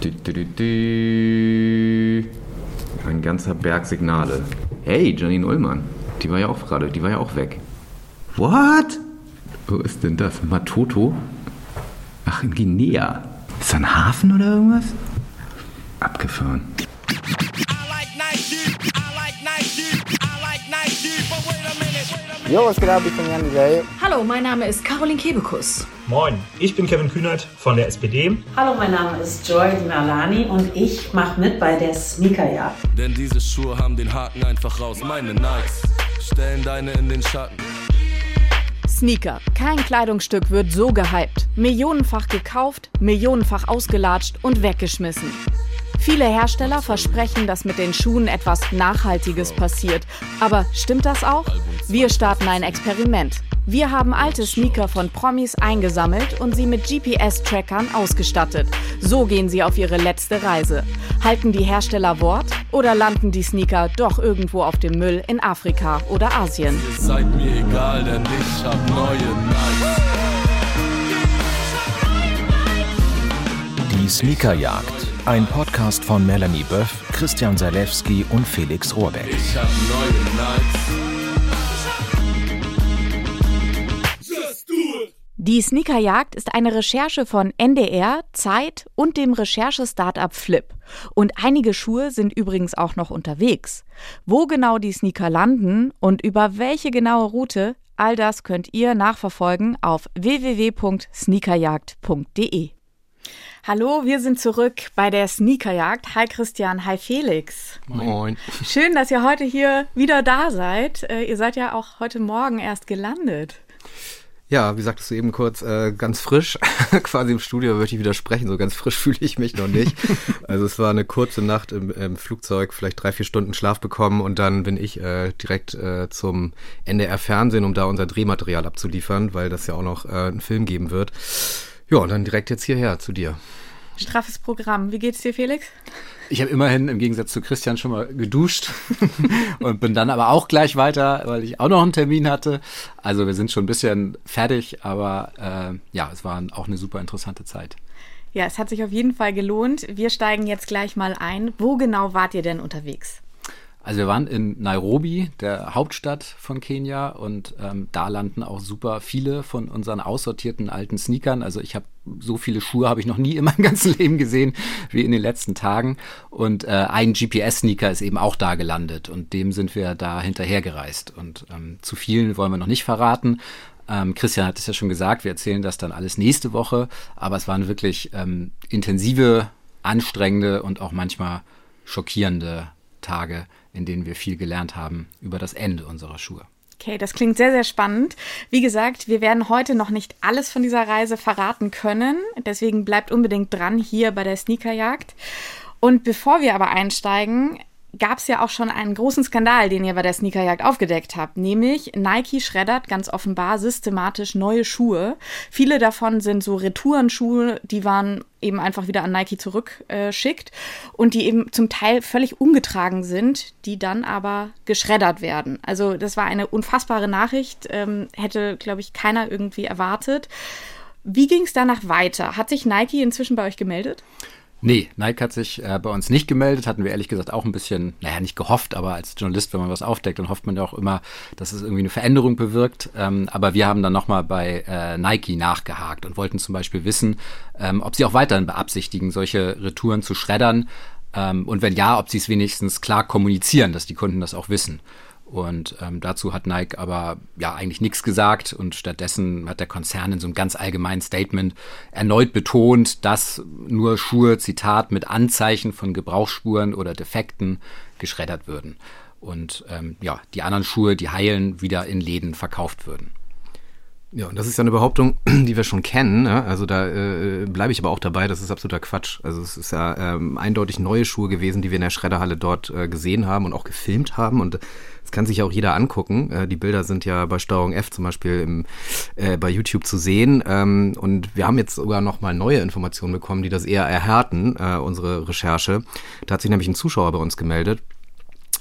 Du, du, du. Ein ganzer Berg Signale. Hey, Janine Ullmann. Die war ja auch gerade, die war ja auch weg. What? Wo ist denn das? Matoto? Ach, in Guinea. Ist da ein Hafen oder irgendwas? Abgefahren. Jo, was geht ab? Ich bin Jan Delay. Hallo, mein Name ist Caroline Kebekus. Moin, ich bin Kevin Kühnert von der SPD. Hallo, mein Name ist Joy Dinalani und ich mache mit bei der Sneakerjagd. Denn diese Schuhe haben den Haken einfach raus. Meine Nikes stellen deine in den Schatten. Sneaker. Kein Kleidungsstück wird so gehypt. Millionenfach gekauft, millionenfach ausgelatscht und weggeschmissen. Viele Hersteller versprechen, dass mit den Schuhen etwas Nachhaltiges passiert. Aber stimmt das auch? Wir starten ein Experiment. Wir haben alte Sneaker von Promis eingesammelt und sie mit GPS-Trackern ausgestattet. So gehen sie auf ihre letzte Reise. Halten die Hersteller Wort oder landen die Sneaker doch irgendwo auf dem Müll in Afrika oder Asien? Ihr seid mir egal, denn ich hab neue Nikes. Die Sneakerjagd. Ein Podcast von Melanie Böff, Christian Salewski und Felix Rohrbeck. Ich hab neue Nikes. Die Sneakerjagd ist eine Recherche von NDR, Zeit und dem Recherche-Startup Flip. Und einige Schuhe sind übrigens auch noch unterwegs. Wo genau die Sneaker landen und über welche genaue Route, all das könnt ihr nachverfolgen auf www.sneakerjagd.de. Hallo, wir sind zurück bei der Sneakerjagd. Hi Christian, hi Felix. Moin. Schön, dass ihr heute hier wieder da seid. Äh, ihr seid ja auch heute Morgen erst gelandet. Ja, wie sagtest du eben kurz, äh, ganz frisch, quasi im Studio würde ich widersprechen, so ganz frisch fühle ich mich noch nicht. Also es war eine kurze Nacht im, im Flugzeug, vielleicht drei, vier Stunden Schlaf bekommen und dann bin ich äh, direkt äh, zum NDR Fernsehen, um da unser Drehmaterial abzuliefern, weil das ja auch noch äh, einen Film geben wird. Ja, und dann direkt jetzt hierher zu dir. Straffes Programm. Wie geht's dir, Felix? Ich habe immerhin im Gegensatz zu Christian schon mal geduscht und bin dann aber auch gleich weiter, weil ich auch noch einen Termin hatte. Also wir sind schon ein bisschen fertig, aber äh, ja, es war auch eine super interessante Zeit. Ja, es hat sich auf jeden Fall gelohnt. Wir steigen jetzt gleich mal ein. Wo genau wart ihr denn unterwegs? Also wir waren in Nairobi, der Hauptstadt von Kenia, und ähm, da landen auch super viele von unseren aussortierten alten Sneakern. Also ich habe so viele Schuhe habe ich noch nie in meinem ganzen Leben gesehen wie in den letzten Tagen. Und äh, ein GPS-Sneaker ist eben auch da gelandet und dem sind wir da hinterhergereist. Und ähm, zu vielen wollen wir noch nicht verraten. Ähm, Christian hat es ja schon gesagt, wir erzählen das dann alles nächste Woche. Aber es waren wirklich ähm, intensive, anstrengende und auch manchmal schockierende Tage, in denen wir viel gelernt haben über das Ende unserer Schuhe. Okay, das klingt sehr, sehr spannend. Wie gesagt, wir werden heute noch nicht alles von dieser Reise verraten können. Deswegen bleibt unbedingt dran hier bei der Sneakerjagd. Und bevor wir aber einsteigen, gab es ja auch schon einen großen Skandal, den ihr bei der Sneakerjagd aufgedeckt habt. Nämlich Nike schreddert ganz offenbar systematisch neue Schuhe. Viele davon sind so Retourenschuhe, die waren eben einfach wieder an Nike zurückschickt äh, und die eben zum Teil völlig ungetragen sind, die dann aber geschreddert werden. Also das war eine unfassbare Nachricht, ähm, hätte, glaube ich, keiner irgendwie erwartet. Wie ging es danach weiter? Hat sich Nike inzwischen bei euch gemeldet? Nee, Nike hat sich äh, bei uns nicht gemeldet, hatten wir ehrlich gesagt auch ein bisschen, naja, nicht gehofft, aber als Journalist, wenn man was aufdeckt, dann hofft man ja auch immer, dass es irgendwie eine Veränderung bewirkt. Ähm, aber wir haben dann nochmal bei äh, Nike nachgehakt und wollten zum Beispiel wissen, ähm, ob sie auch weiterhin beabsichtigen, solche Retouren zu schreddern. Ähm, und wenn ja, ob sie es wenigstens klar kommunizieren, dass die Kunden das auch wissen. Und ähm, dazu hat Nike aber ja eigentlich nichts gesagt und stattdessen hat der Konzern in so einem ganz allgemeinen Statement erneut betont, dass nur Schuhe, Zitat, mit Anzeichen von Gebrauchsspuren oder Defekten geschreddert würden. Und ähm, ja, die anderen Schuhe, die heilen, wieder in Läden verkauft würden. Ja, und das ist ja eine Behauptung, die wir schon kennen. Ne? Also da äh, bleibe ich aber auch dabei, das ist absoluter Quatsch. Also es ist ja ähm, eindeutig neue Schuhe gewesen, die wir in der Schredderhalle dort äh, gesehen haben und auch gefilmt haben. Und das kann sich auch jeder angucken. Äh, die Bilder sind ja bei Steuerung F zum Beispiel im, äh, bei YouTube zu sehen. Ähm, und wir haben jetzt sogar noch mal neue Informationen bekommen, die das eher erhärten, äh, unsere Recherche. Da hat sich nämlich ein Zuschauer bei uns gemeldet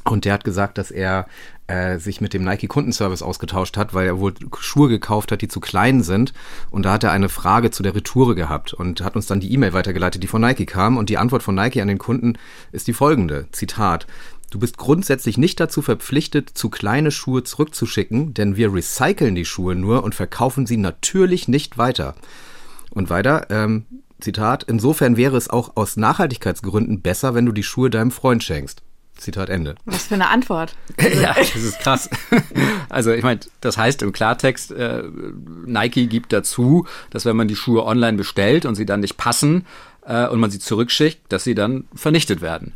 Und der hat gesagt, dass er äh, sich mit dem Nike Kundenservice ausgetauscht hat, weil er wohl Schuhe gekauft hat, die zu klein sind. Und da hat er eine Frage zu der Retoure gehabt und hat uns dann die E-Mail weitergeleitet, die von Nike kam. Und die Antwort von Nike an den Kunden ist die folgende. Zitat. Du bist grundsätzlich nicht dazu verpflichtet, zu kleine Schuhe zurückzuschicken, denn wir recyceln die Schuhe nur und verkaufen sie natürlich nicht weiter. Und weiter, ähm, Zitat, insofern wäre es auch aus Nachhaltigkeitsgründen besser, wenn du die Schuhe deinem Freund schenkst. Zitat Ende. Was für eine Antwort. ja, das ist krass. Also ich meine, das heißt im Klartext, äh, Nike gibt dazu, dass wenn man die Schuhe online bestellt und sie dann nicht passen äh, und man sie zurückschickt, dass sie dann vernichtet werden.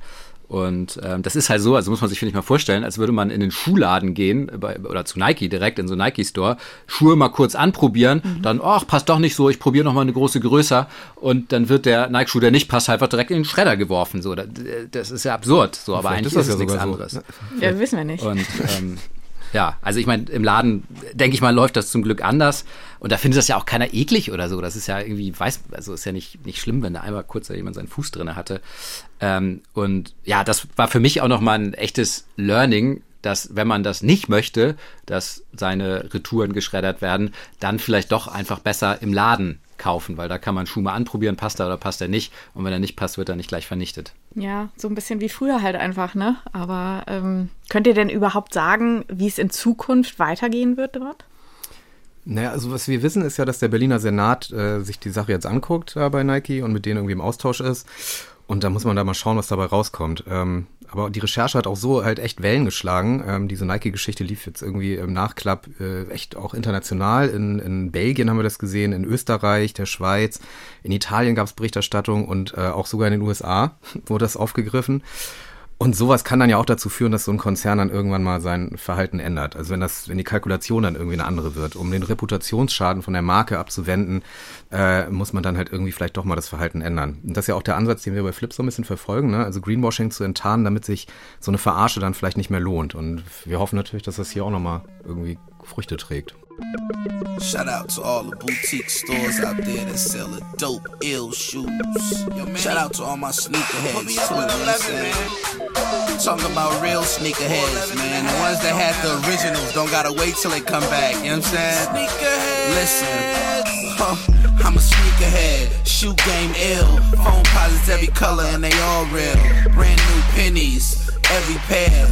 Und ähm, das ist halt so, also muss man sich, finde ich, mal vorstellen, als würde man in den Schuhladen gehen bei, oder zu Nike direkt in so einen Nike-Store, Schuhe mal kurz anprobieren, mhm. dann, ach, passt doch nicht so, ich probiere noch mal eine große größer und dann wird der Nike-Schuh, der nicht passt, einfach direkt in den Schredder geworfen. So, das, das ist ja absurd, so, aber eigentlich ist das ja nichts anderes. So. Ja, wissen wir nicht. Und ähm, ja, also ich meine, im Laden, denke ich mal, läuft das zum Glück anders. Und da findet das ja auch keiner eklig oder so. Das ist ja irgendwie, weiß, also ist ja nicht, nicht schlimm, wenn da einmal kurz jemand seinen Fuß drin hatte. Ähm, und ja, das war für mich auch nochmal ein echtes Learning, dass wenn man das nicht möchte, dass seine Retouren geschreddert werden, dann vielleicht doch einfach besser im Laden kaufen, weil da kann man Schuh mal anprobieren, passt er oder passt er nicht. Und wenn er nicht passt, wird er nicht gleich vernichtet. Ja, so ein bisschen wie früher halt einfach, ne? Aber ähm, könnt ihr denn überhaupt sagen, wie es in Zukunft weitergehen wird dort? Naja, also was wir wissen, ist ja, dass der Berliner Senat äh, sich die Sache jetzt anguckt äh, bei Nike und mit denen irgendwie im Austausch ist. Und da muss man da mal schauen, was dabei rauskommt. Ähm, aber die Recherche hat auch so halt echt Wellen geschlagen. Ähm, diese Nike-Geschichte lief jetzt irgendwie im Nachklapp äh, echt auch international. In, in Belgien haben wir das gesehen, in Österreich, der Schweiz, in Italien gab es Berichterstattung und äh, auch sogar in den USA wurde das aufgegriffen. Und sowas kann dann ja auch dazu führen, dass so ein Konzern dann irgendwann mal sein Verhalten ändert. Also wenn das, wenn die Kalkulation dann irgendwie eine andere wird, um den Reputationsschaden von der Marke abzuwenden, äh, muss man dann halt irgendwie vielleicht doch mal das Verhalten ändern. Und das ist ja auch der Ansatz, den wir bei Flip so ein bisschen verfolgen, ne? also Greenwashing zu enttarnen, damit sich so eine Verarsche dann vielleicht nicht mehr lohnt. Und wir hoffen natürlich, dass das hier auch nochmal irgendwie Früchte trägt. Shout out to all the boutique stores out there that sell the dope, ill shoes. Yo, man, Shout out to all my sneakerheads too, you know I'm? Talking about real sneakerheads, man. The ones that had the originals don't gotta wait till they come back, you know what I'm saying? Sneakerheads. Listen, huh, I'm a sneakerhead, shoe game ill. Phone posits every color and they all real. Brand new pennies, every pair.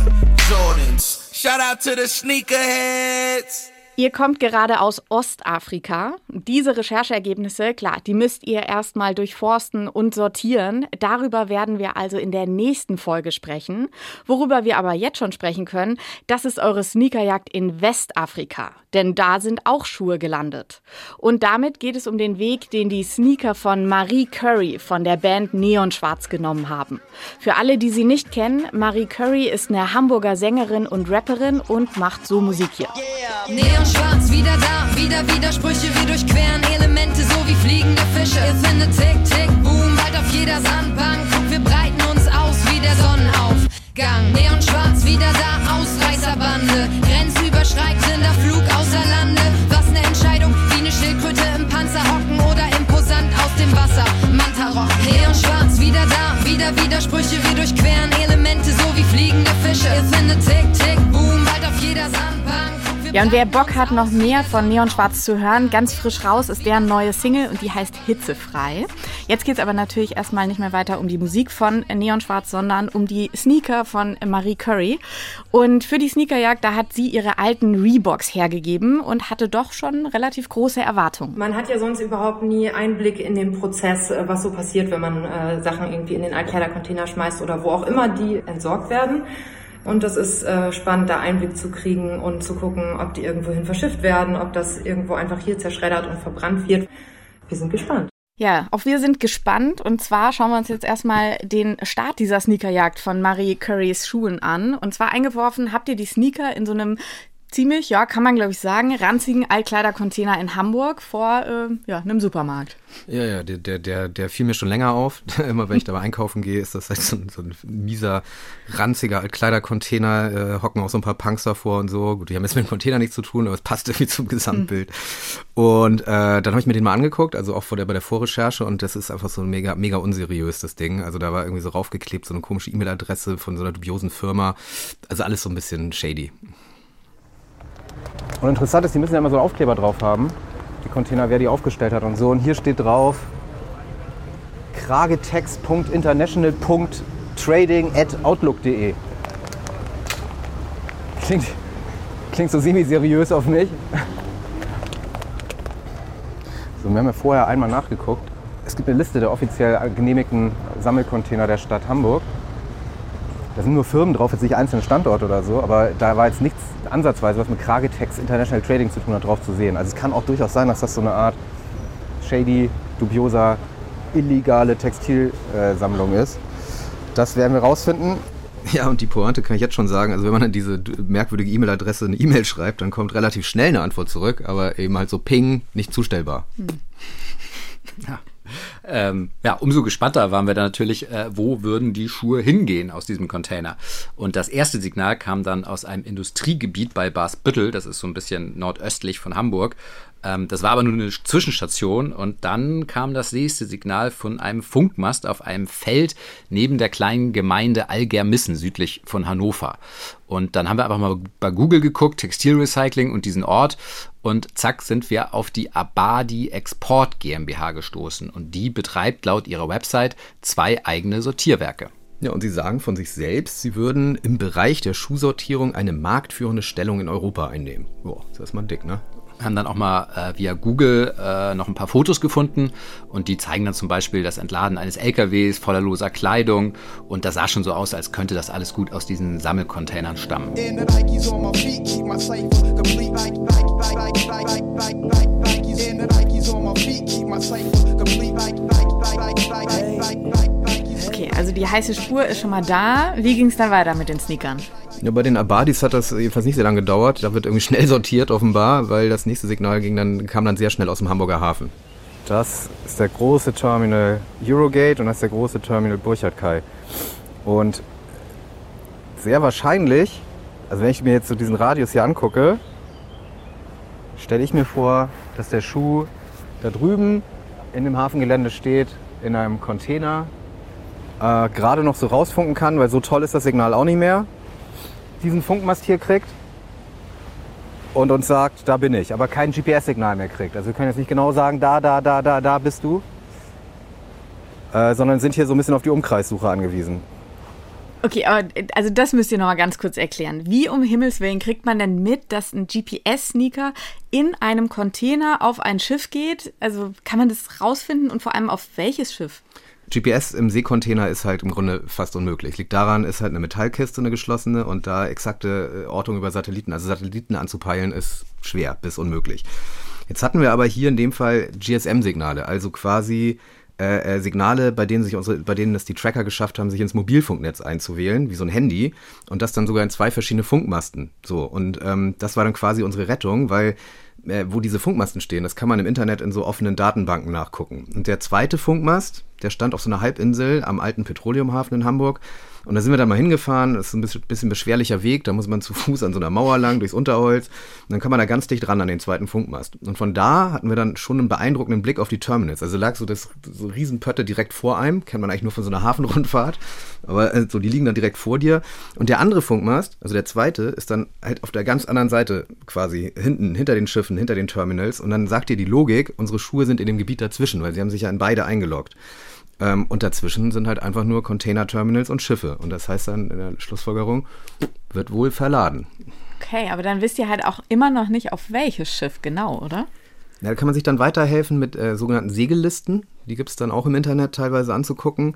Jordans. Shout out to the sneakerheads. Ihr kommt gerade aus Ostafrika. Diese Rechercheergebnisse, klar, die müsst ihr erstmal durchforsten und sortieren. Darüber werden wir also in der nächsten Folge sprechen. Worüber wir aber jetzt schon sprechen können, das ist eure Sneakerjagd in Westafrika. Denn da sind auch Schuhe gelandet. Und damit geht es um den Weg, den die Sneaker von Marie Curry von der Band Neon Schwarz genommen haben. Für alle, die sie nicht kennen, Marie Curry ist eine Hamburger Sängerin und Rapperin und macht so Musik hier. Yeah schwarz, wieder da, wieder Widersprüche, wir durchqueren Elemente so wie fliegende Fische. Ihr findet Tick, Tick, Boom, bald auf jeder Sandbank. Wir breiten uns aus wie der Sonnenaufgang. Neon schwarz, wieder da, Ausreißerbande. Grenzüberschreitender Flug außer Lande. Was ne Entscheidung, wie ne Schildkröte im Panzer hocken oder imposant aus dem Wasser. Mantarock, Neon schwarz, wieder da, wieder Widersprüche, wir durchqueren Elemente so wie fliegende Fische. Ihr findet Tick, Tick, Boom, bald auf jeder Sandbank. Ja, und wer Bock hat, noch mehr von Neon Schwarz zu hören, ganz frisch raus ist deren neue Single und die heißt Hitzefrei. Jetzt geht es aber natürlich erstmal nicht mehr weiter um die Musik von Neon Schwarz, sondern um die Sneaker von Marie Curry. Und für die Sneakerjagd, da hat sie ihre alten Reeboks hergegeben und hatte doch schon relativ große Erwartungen. Man hat ja sonst überhaupt nie Einblick in den Prozess, äh, was so passiert, wenn man äh, Sachen irgendwie in den Altkleidercontainer schmeißt oder wo auch immer die entsorgt werden. Und das ist äh, spannend, da Einblick zu kriegen und zu gucken, ob die irgendwohin verschifft werden, ob das irgendwo einfach hier zerschreddert und verbrannt wird. Wir sind gespannt. Ja, auch wir sind gespannt. Und zwar schauen wir uns jetzt erstmal den Start dieser Sneakerjagd von Marie Currys Schuhen an. Und zwar eingeworfen habt ihr die Sneaker in so einem ziemlich, ja, kann man glaube ich sagen, ranzigen Altkleidercontainer in Hamburg vor äh, ja, einem Supermarkt. Ja, ja, der, der, der, der fiel mir schon länger auf. Immer wenn ich da einkaufen gehe, ist das halt so ein, so ein mieser, ranziger Altkleidercontainer, äh, hocken auch so ein paar Punks davor und so. Gut, die haben jetzt mit dem Container nichts zu tun, aber es passt irgendwie zum Gesamtbild. Mhm. Und äh, dann habe ich mir den mal angeguckt, also auch vor der, bei der Vorrecherche und das ist einfach so mega, mega unseriös, das Ding. Also da war irgendwie so raufgeklebt, so eine komische E-Mail-Adresse von so einer dubiosen Firma. Also alles so ein bisschen shady. Und interessant ist, die müssen ja immer so Aufkleber drauf haben, die Container, wer die aufgestellt hat und so. Und hier steht drauf kragetext.international.trading at outlook.de. Klingt, klingt so semi-seriös auf mich. So, wir haben ja vorher einmal nachgeguckt. Es gibt eine Liste der offiziell genehmigten Sammelcontainer der Stadt Hamburg. Da sind nur Firmen drauf, jetzt nicht einzelne Standorte oder so, aber da war jetzt nichts ansatzweise, was mit Kragetex International Trading zu tun hat, drauf zu sehen. Also es kann auch durchaus sein, dass das so eine Art shady, dubioser, illegale Textilsammlung ist. Das werden wir rausfinden. Ja, und die Pointe kann ich jetzt schon sagen. Also wenn man dann diese merkwürdige E-Mail-Adresse eine E-Mail schreibt, dann kommt relativ schnell eine Antwort zurück, aber eben halt so Ping, nicht zustellbar. Hm. Ja. Ähm, ja, umso gespannter waren wir dann natürlich, äh, wo würden die Schuhe hingehen aus diesem Container. Und das erste Signal kam dann aus einem Industriegebiet bei Barsbüttel, das ist so ein bisschen nordöstlich von Hamburg. Ähm, das war aber nur eine Zwischenstation und dann kam das nächste Signal von einem Funkmast auf einem Feld neben der kleinen Gemeinde Algermissen südlich von Hannover. Und dann haben wir einfach mal bei Google geguckt, Textilrecycling und diesen Ort und zack sind wir auf die Abadi Export GmbH gestoßen und die betreibt laut ihrer Website zwei eigene Sortierwerke. Ja, und sie sagen von sich selbst, sie würden im Bereich der Schuhsortierung eine marktführende Stellung in Europa einnehmen. Boah, ist erstmal dick, ne? Haben dann auch mal äh, via Google äh, noch ein paar Fotos gefunden und die zeigen dann zum Beispiel das Entladen eines LKWs voller loser Kleidung und das sah schon so aus, als könnte das alles gut aus diesen Sammelcontainern stammen. Okay, also die heiße Spur ist schon mal da. Wie ging es dann weiter mit den Sneakern? Ja, bei den Abadis hat das jedenfalls nicht sehr lange gedauert. Da wird irgendwie schnell sortiert offenbar, weil das nächste Signal ging dann, kam dann sehr schnell aus dem Hamburger Hafen. Das ist der große Terminal Eurogate und das ist der große Terminal Burchard Kai. Und sehr wahrscheinlich, also wenn ich mir jetzt so diesen Radius hier angucke, stelle ich mir vor, dass der Schuh da drüben in dem Hafengelände steht, in einem Container, äh, gerade noch so rausfunken kann, weil so toll ist das Signal auch nicht mehr diesen Funkmast hier kriegt und uns sagt, da bin ich, aber kein GPS-Signal mehr kriegt. Also wir können jetzt nicht genau sagen, da, da, da, da, da bist du, äh, sondern sind hier so ein bisschen auf die Umkreissuche angewiesen. Okay, aber also das müsst ihr noch mal ganz kurz erklären. Wie um Himmels Willen kriegt man denn mit, dass ein GPS-Sneaker in einem Container auf ein Schiff geht? Also kann man das rausfinden und vor allem auf welches Schiff? GPS im Seekontainer ist halt im Grunde fast unmöglich. Liegt daran, ist halt eine Metallkiste, eine geschlossene und da exakte äh, Ortung über Satelliten, also Satelliten anzupeilen, ist schwer bis unmöglich. Jetzt hatten wir aber hier in dem Fall GSM-Signale, also quasi äh, äh, Signale, bei denen sich unsere, bei denen es die Tracker geschafft haben, sich ins Mobilfunknetz einzuwählen, wie so ein Handy, und das dann sogar in zwei verschiedene Funkmasten. So, und ähm, das war dann quasi unsere Rettung, weil äh, wo diese Funkmasten stehen, das kann man im Internet in so offenen Datenbanken nachgucken. Und der zweite Funkmast, der stand auf so einer Halbinsel am alten Petroleumhafen in Hamburg. Und da sind wir dann mal hingefahren. Das ist ein bisschen, beschwerlicher Weg. Da muss man zu Fuß an so einer Mauer lang, durchs Unterholz. Und dann kann man da ganz dicht ran an den zweiten Funkmast. Und von da hatten wir dann schon einen beeindruckenden Blick auf die Terminals. Also lag so das so Riesenpötte direkt vor einem. Kennt man eigentlich nur von so einer Hafenrundfahrt. Aber äh, so, die liegen dann direkt vor dir. Und der andere Funkmast, also der zweite, ist dann halt auf der ganz anderen Seite quasi hinten, hinter den Schiffen, hinter den Terminals. Und dann sagt dir die Logik, unsere Schuhe sind in dem Gebiet dazwischen, weil sie haben sich ja in beide eingeloggt. Ähm, und dazwischen sind halt einfach nur Container-Terminals und Schiffe. Und das heißt dann in der Schlussfolgerung, wird wohl verladen. Okay, aber dann wisst ihr halt auch immer noch nicht, auf welches Schiff genau, oder? Ja, da kann man sich dann weiterhelfen mit äh, sogenannten Segellisten. Die gibt es dann auch im Internet teilweise anzugucken.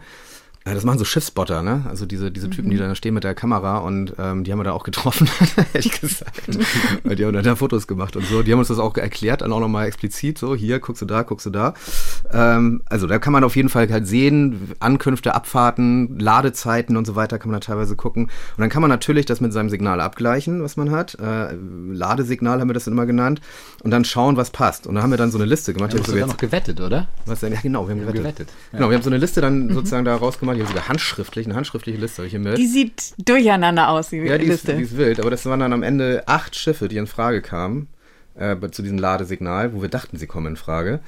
Ja, das machen so Schiffspotter, ne? Also diese, diese Typen, die da stehen mit der Kamera und ähm, die haben wir da auch getroffen, ehrlich gesagt. Weil die haben dann da Fotos gemacht und so. Die haben uns das auch erklärt, dann auch nochmal explizit, so hier, guckst du da, guckst du da. Ähm, also da kann man auf jeden Fall halt sehen, Ankünfte, Abfahrten, Ladezeiten und so weiter kann man da teilweise gucken. Und dann kann man natürlich das mit seinem Signal abgleichen, was man hat. Äh, Ladesignal haben wir das immer genannt. Und dann schauen, was passt. Und da haben wir dann so eine Liste gemacht. Ja, du hast sogar noch gewettet, oder? Was denn? Ja, genau, wir haben Wir haben gewettet. gewettet. Genau, wir haben so eine Liste dann sozusagen da rausgemacht. Die haben sogar handschriftlich, eine handschriftliche Liste habe ich hier mit. Die sieht durcheinander aus, die ja, die ist, Liste. die ist wild. Aber das waren dann am Ende acht Schiffe, die in Frage kamen äh, zu diesem Ladesignal, wo wir dachten, sie kommen in Frage.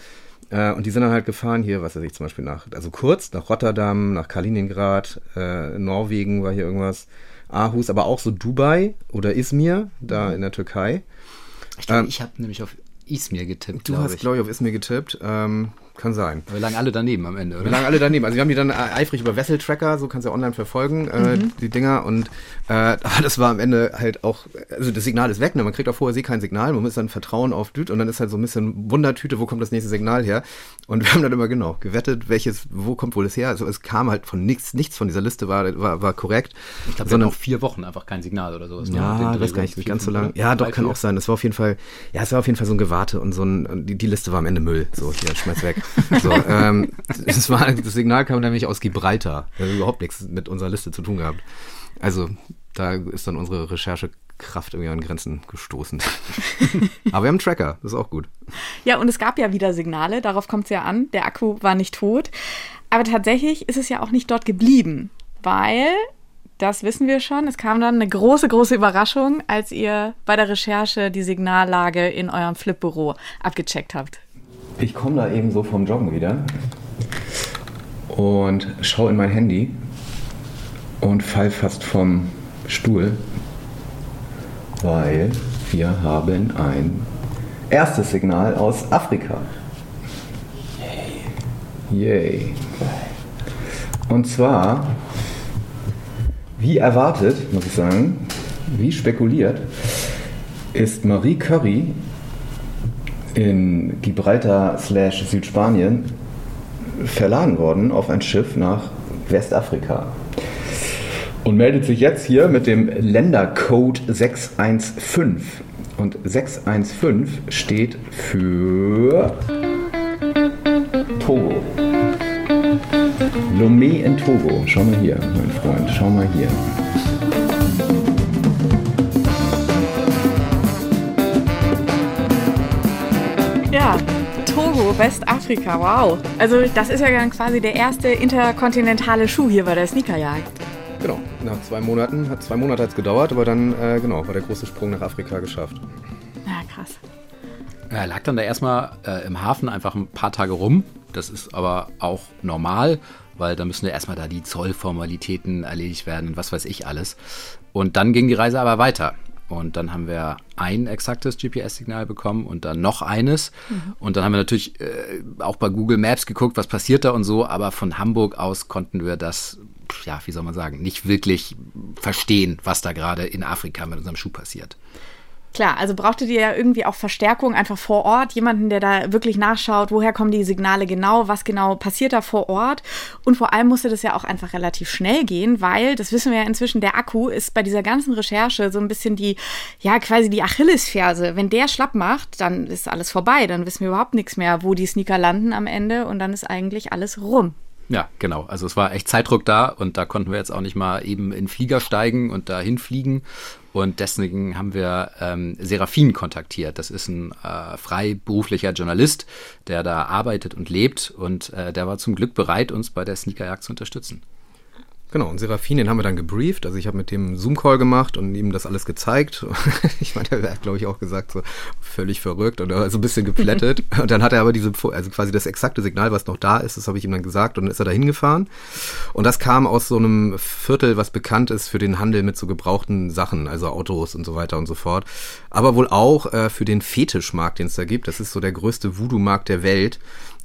Äh, und die sind dann halt gefahren hier, was weiß ich zum Beispiel nach, also kurz nach Rotterdam, nach Kaliningrad, äh, Norwegen war hier irgendwas, Aarhus, aber auch so Dubai oder Izmir, da in der Türkei. Ich, glaub, Ähm, ich habe nämlich auf Izmir getippt, Du glaube hast, glaube ich, auf Izmir getippt. Ähm, kann sein. Wir lagen alle daneben am Ende, oder? Wir lagen alle daneben. Also wir haben die dann äh, eifrig über Vessel Tracker, so kannst du ja online verfolgen, äh, Mhm. die Dinger. Und äh, aber das war am Ende halt auch, also das Signal ist weg, ne? Man kriegt auch vorher eh kein Signal, man muss dann Vertrauen auf Düt und dann ist halt so ein bisschen Wundertüte, wo kommt das nächste Signal her? Und wir haben dann immer genau gewettet, welches, wo kommt wohl das her? Also es kam halt von nichts, nichts von dieser Liste war, war, war korrekt. Ich glaube, sondern auch vier Wochen einfach kein Signal oder sowas. ne? ja, ich Dreh weiß gar nicht, ganz so lang. Ja, doch, kann auch sein. Das war auf jeden Fall, ja, es war auf jeden Fall so ein Gewarte und so ein, die, die Liste war am Ende Müll. So, hier, schmeiß weg. so, ähm, das, war, das Signal kam nämlich aus Gibraltar. Das hat überhaupt nichts mit unserer Liste zu tun gehabt. Also, da ist dann unsere Recherchekraft irgendwie an Grenzen gestoßen. Aber wir haben einen Tracker, das ist auch gut. Ja, und es gab ja wieder Signale, darauf kommt es ja an. Der Akku war nicht tot. Aber tatsächlich ist es ja auch nicht dort geblieben, weil, das wissen wir schon, es kam dann eine große, große Überraschung, als ihr bei der Recherche die Signallage in eurem Flipbüro abgecheckt habt. Ich komme da eben so vom Joggen wieder und schaue in mein Handy und fall fast vom Stuhl, weil wir haben ein erstes Signal aus Afrika. Yay. Und zwar, wie erwartet, muss ich sagen, wie spekuliert, ist Marie Curry in Gibraltar slash Südspanien verladen worden auf ein Schiff nach Westafrika und meldet sich jetzt hier mit dem Ländercode 615. Und 615 steht für Togo. Lomé in Togo. Schau mal hier, mein Freund, schau mal hier. Westafrika, wow. Also das ist ja dann quasi der erste interkontinentale Schuh hier bei der Sneakerjagd. Genau, nach zwei Monaten, hat zwei Monate hat es gedauert, aber dann, äh, genau, war der große Sprung nach Afrika geschafft. Ja, krass. Er lag dann da erstmal äh, im Hafen einfach ein paar Tage rum. Das ist aber auch normal, weil da müssen ja erstmal da die Zollformalitäten erledigt werden und was weiß ich alles. Und dann ging die Reise aber weiter. Und dann haben wir ein exaktes GPS-Signal bekommen und dann noch eines. Mhm. Und dann haben wir natürlich äh, auch bei Google Maps geguckt, was passiert da und so. Aber von Hamburg aus konnten wir das, ja, wie soll man sagen, nicht wirklich verstehen, was da gerade in Afrika mit unserem Schuh passiert. Klar, also brauchtet ihr ja irgendwie auch Verstärkung einfach vor Ort, jemanden, der da wirklich nachschaut, woher kommen die Signale genau, was genau passiert da vor Ort. Und vor allem musste das ja auch einfach relativ schnell gehen, weil, das wissen wir ja inzwischen, der Akku ist bei dieser ganzen Recherche so ein bisschen die, ja, quasi die Achillesferse. Wenn der schlapp macht, dann ist alles vorbei, dann wissen wir überhaupt nichts mehr, wo die Sneaker landen am Ende und dann ist eigentlich alles rum. Ja, genau. Also es war echt Zeitdruck da und da konnten wir jetzt auch nicht mal eben in Flieger steigen und da hinfliegen. Und deswegen haben wir ähm, Serafin kontaktiert. Das ist ein äh, freiberuflicher Journalist, der da arbeitet und lebt und äh, der war zum Glück bereit, uns bei der Sneakerjagd zu unterstützen. Genau, und Serafin, den haben wir dann gebrieft. Also ich habe mit dem Zoom-Call gemacht und ihm das alles gezeigt. Ich meine, er hat, glaube ich, auch gesagt, so völlig verrückt und so ein bisschen geplättet. und dann hat er aber diese, also quasi das exakte Signal, was noch da ist, das habe ich ihm dann gesagt und dann ist er da hingefahren. Und das kam aus so einem Viertel, was bekannt ist für den Handel mit so gebrauchten Sachen, also Autos und so weiter und so fort. Aber wohl auch äh, für den Fetischmarkt, den es da gibt. Das ist so der größte Voodoo-Markt der Welt.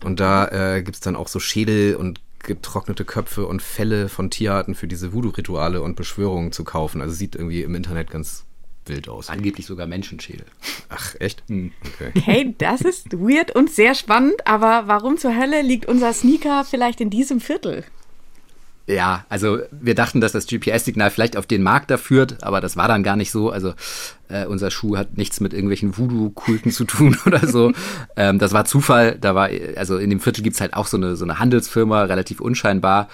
Und da äh, gibt's dann auch so Schädel und getrocknete Köpfe und Felle von Tierarten für diese Voodoo-Rituale und Beschwörungen zu kaufen. Also sieht irgendwie im Internet ganz wild aus. Angeblich sogar Menschenschädel. Ach, echt? Okay. Hey, das ist weird und sehr spannend, aber warum zur Hölle liegt unser Sneaker vielleicht in diesem Viertel? Ja, also wir dachten, dass das GPS-Signal vielleicht auf den Markt da führt, aber das war dann gar nicht so. Also äh, unser Schuh hat nichts mit irgendwelchen Voodoo-Kulten zu tun oder so. ähm, das war Zufall. Da war, also in dem Viertel gibt's halt auch so eine, so eine Handelsfirma, relativ unscheinbar.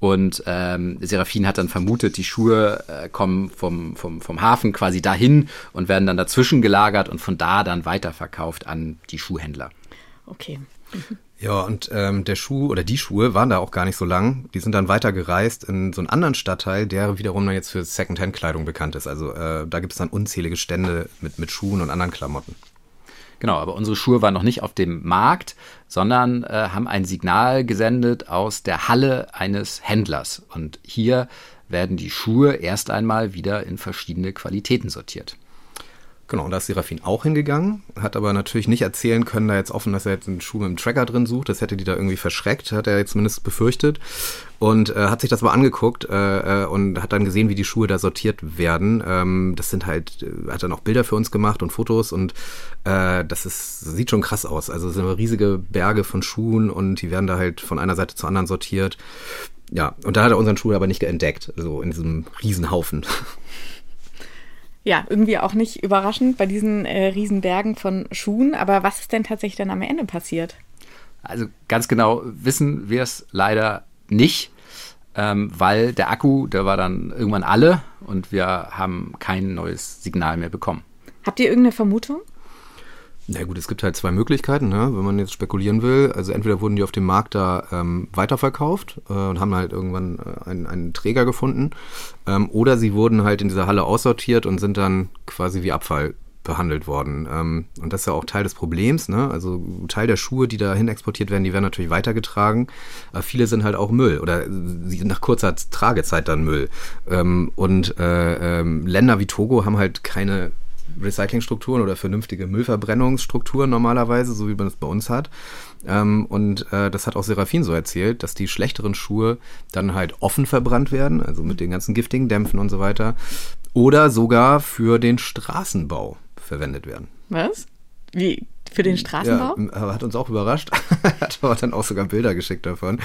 Und ähm, Serafin hat dann vermutet, die Schuhe äh, kommen vom, vom, vom Hafen quasi dahin und werden dann dazwischen gelagert und von da dann weiterverkauft an die Schuhhändler. Okay. Ja, und ähm, der Schuh oder die Schuhe waren da auch gar nicht so lang. Die sind dann weiter gereist in so einen anderen Stadtteil, der wiederum dann jetzt für Secondhand-Kleidung bekannt ist. Also äh, da gibt es dann unzählige Stände mit, mit Schuhen und anderen Klamotten. Genau, aber unsere Schuhe waren noch nicht auf dem Markt, sondern äh, haben ein Signal gesendet aus der Halle eines Händlers. Und hier werden die Schuhe erst einmal wieder in verschiedene Qualitäten sortiert. Genau, und da ist Serafin auch hingegangen, hat aber natürlich nicht erzählen können, da jetzt offen, dass er jetzt einen Schuh mit dem Tracker drin sucht. Das hätte die da irgendwie verschreckt, hat er jetzt zumindest befürchtet. Und äh, hat sich das mal angeguckt äh, äh, und hat dann gesehen, wie die Schuhe da sortiert werden. Ähm, das sind halt, äh, hat dann auch Bilder für uns gemacht und Fotos und äh, das ist, sieht schon krass aus. Also es sind riesige Berge von Schuhen und die werden da halt von einer Seite zur anderen sortiert. Ja, und da hat er unseren Schuh aber nicht entdeckt, so in diesem Riesenhaufen. Ja, irgendwie auch nicht überraschend bei diesen äh, Riesenbergen von Schuhen. Aber was ist denn tatsächlich dann am Ende passiert? Also ganz genau wissen wir es leider nicht, ähm, weil der Akku, der war dann irgendwann alle und wir haben kein neues Signal mehr bekommen. Habt ihr irgendeine Vermutung? Na gut, es gibt halt zwei Möglichkeiten, ne? wenn man jetzt spekulieren will. Also entweder wurden die auf dem Markt da ähm, weiterverkauft äh, und haben halt irgendwann äh, einen, einen Träger gefunden. Ähm, oder sie wurden halt in dieser Halle aussortiert und sind dann quasi wie Abfall behandelt worden. Ähm, und das ist ja auch Teil des Problems. Ne? Also Teil der Schuhe, die dahin exportiert werden, die werden natürlich weitergetragen. Aber viele sind halt auch Müll oder sie sind nach kurzer Tragezeit dann Müll. Ähm, und äh, ähm, Länder wie Togo haben halt keine Recyclingstrukturen oder vernünftige Müllverbrennungsstrukturen normalerweise, so wie man es bei uns hat. Ähm, und äh, das hat auch Serafin so erzählt, dass die schlechteren Schuhe dann halt offen verbrannt werden, also mit den ganzen giftigen Dämpfen und so weiter. Oder sogar für den Straßenbau verwendet werden. Was? Wie? Für den Straßenbau? Ja, hat uns auch überrascht. hat aber dann auch sogar Bilder geschickt davon,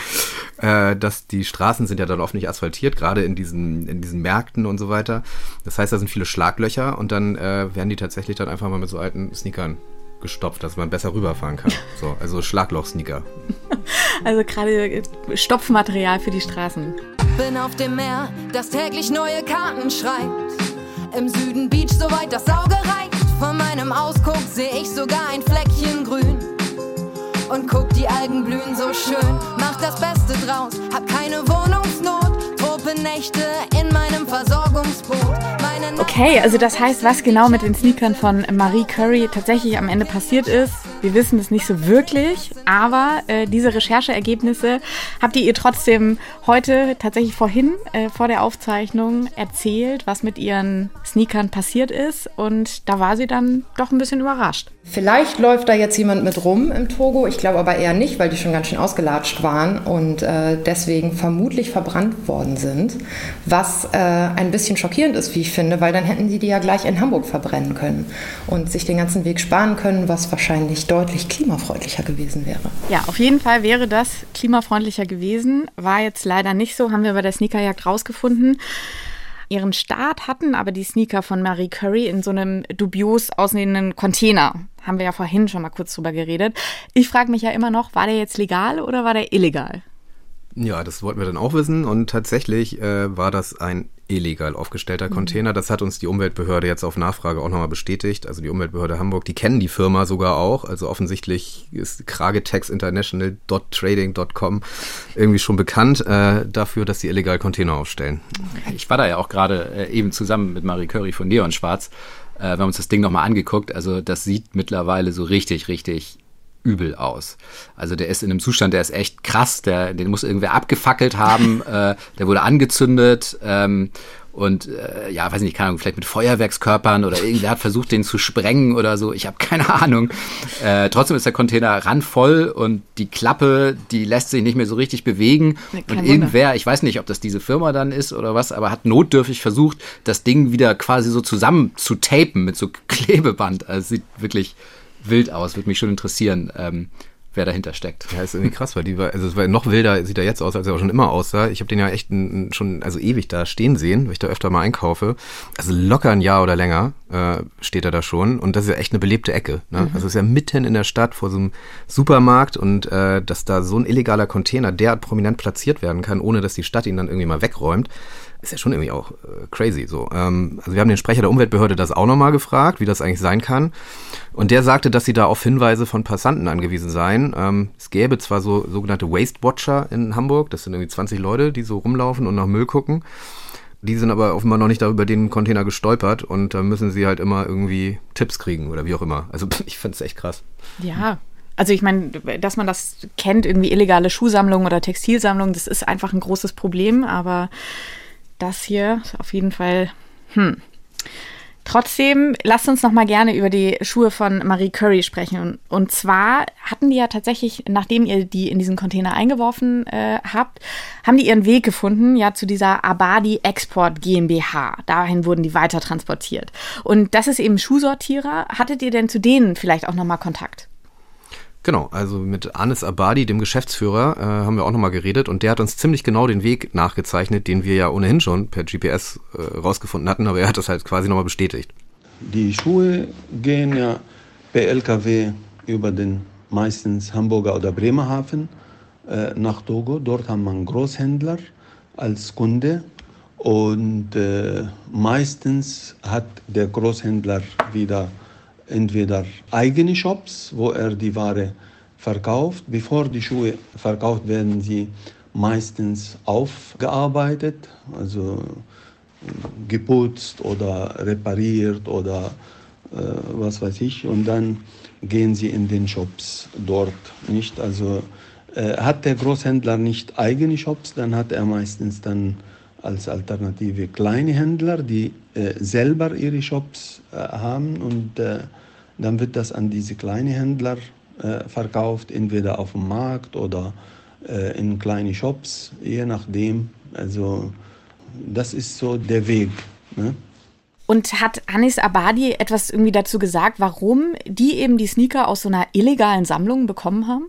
äh, dass die Straßen sind ja dann oft nicht asphaltiert, gerade in diesen, in diesen Märkten und so weiter. Das heißt, da sind viele Schlaglöcher und dann äh, werden die tatsächlich dann einfach mal mit so alten Sneakern gestopft, dass man besser rüberfahren kann. So, also Schlagloch-Sneaker. Also gerade Stopfmaterial für die Straßen. Bin auf dem Meer, das täglich neue Karten schreibt. Im Süden Beach, soweit das Auge reicht. Von meinem Ausguck sehe ich sogar ein Fleckchen grün. Und guck, die Algen blühen so schön. Mach das Beste draus, hab keine Wohnungsnot. Tropenächte in meinem Versorgungsboot. Meine okay, also das heißt, was genau mit den Sneakern von Marie Curry tatsächlich am Ende passiert ist, wir wissen es nicht so wirklich, aber äh, diese Rechercheergebnisse habt ihr ihr trotzdem heute tatsächlich vorhin äh, vor der Aufzeichnung erzählt, was mit ihren Sneakern passiert ist. Und da war sie dann doch ein bisschen überrascht. Vielleicht läuft da jetzt jemand mit rum im Togo, ich glaube aber eher nicht, weil die schon ganz schön ausgelatscht waren und äh, deswegen vermutlich verbrannt worden sind, was äh, ein bisschen schockierend ist, wie ich finde, weil dann hätten sie die ja gleich in Hamburg verbrennen können und sich den ganzen Weg sparen können, was wahrscheinlich deutlich klimafreundlicher gewesen wäre. Ja, auf jeden Fall wäre das klimafreundlicher gewesen, war jetzt leider nicht so, haben wir bei der Sneakerjagd rausgefunden. Ihren Start hatten aber die Sneaker von Marie Curry in so einem dubios aussehenden Container. Haben wir ja vorhin schon mal kurz drüber geredet. Ich frage mich ja immer noch, war der jetzt legal oder war der illegal? Ja, das wollten wir dann auch wissen und tatsächlich äh, war das ein illegal aufgestellter mhm. Container. Das hat uns die Umweltbehörde jetzt auf Nachfrage auch nochmal bestätigt. Also die Umweltbehörde Hamburg, die kennen die Firma sogar auch. Also offensichtlich ist kragetexinternational.trading.com irgendwie schon bekannt äh, dafür, dass sie illegal Container aufstellen. Ich war da ja auch gerade äh, eben zusammen mit Marie Curry von Neon Schwarz. Äh, wir haben uns das Ding nochmal angeguckt. Also das sieht mittlerweile so richtig, richtig übel aus. Also der ist in einem Zustand, der ist echt krass, der, den muss irgendwer abgefackelt haben, äh, der wurde angezündet ähm, und äh, ja, weiß nicht, keine Ahnung, vielleicht mit Feuerwerkskörpern oder irgendwer hat versucht, den zu sprengen oder so, ich habe keine Ahnung. Äh, trotzdem ist der Container randvoll und die Klappe, die lässt sich nicht mehr so richtig bewegen Kein und irgendwer, ich weiß nicht, ob das diese Firma dann ist oder was, aber hat notdürftig versucht, das Ding wieder quasi so zusammen zu tapen mit so Klebeband. Also es sieht wirklich wild aus, würde mich schon interessieren, ähm, wer dahinter steckt. Ja, ist irgendwie krass, weil die war, also es war noch wilder, sieht er jetzt aus, als er auch schon immer aussah. Ich habe den ja echt ein, schon, also ewig da stehen sehen, weil ich da öfter mal einkaufe. Also locker ein Jahr oder länger äh, steht er da schon und das ist ja echt eine belebte Ecke. Ne? Mhm. Also es ist ja mitten in der Stadt vor so einem Supermarkt und äh, dass da so ein illegaler Container derart prominent platziert werden kann, ohne dass die Stadt ihn dann irgendwie mal wegräumt ist ja schon irgendwie auch äh, crazy so. Ähm, also wir haben den Sprecher der Umweltbehörde das auch nochmal gefragt, wie das eigentlich sein kann. Und der sagte, dass sie da auf Hinweise von Passanten angewiesen seien. Ähm, es gäbe zwar so sogenannte Waste Watcher in Hamburg, das sind irgendwie 20 Leute, die so rumlaufen und nach Müll gucken. Die sind aber offenbar noch nicht da über den Container gestolpert und da müssen sie halt immer irgendwie Tipps kriegen oder wie auch immer. Also ich finde es echt krass. Ja, also ich meine, dass man das kennt, irgendwie illegale Schuhsammlungen oder Textilsammlungen, das ist einfach ein großes Problem, aber das hier ist auf jeden Fall, hm. Trotzdem, lasst uns noch mal gerne über die Schuhe von Marie Curry sprechen. Und zwar hatten die ja tatsächlich, nachdem ihr die in diesen Container eingeworfen äh, habt, haben die ihren Weg gefunden, ja, zu dieser Abadi Export GmbH. Dahin wurden die weiter transportiert. Und das ist eben Schuhsortierer. Hattet ihr denn zu denen vielleicht auch noch mal Kontakt? Genau, also mit Anis Abadi, dem Geschäftsführer, äh, haben wir auch nochmal geredet und der hat uns ziemlich genau den Weg nachgezeichnet, den wir ja ohnehin schon per GPS äh, rausgefunden hatten, aber er hat das halt quasi nochmal bestätigt. Die Schuhe gehen ja per LKW über den meistens Hamburger oder Bremerhaven äh, nach Togo. Dort haben einen Großhändler als Kunde und äh, meistens hat der Großhändler wieder entweder eigene Shops, wo er die Ware verkauft. Bevor die Schuhe verkauft werden, sie meistens aufgearbeitet, also äh, geputzt oder repariert oder äh, was weiß ich. Und dann gehen sie in den Shops dort. Nicht? Also äh, hat der Großhändler nicht eigene Shops, dann hat er meistens dann als Alternative kleine Händler, die äh, selber ihre Shops äh, haben und äh, dann wird das an diese kleinen Händler äh, verkauft, entweder auf dem Markt oder äh, in kleine Shops, je nachdem. Also das ist so der Weg. Ne? Und hat Anis Abadi etwas irgendwie dazu gesagt, warum die eben die Sneaker aus so einer illegalen Sammlung bekommen haben?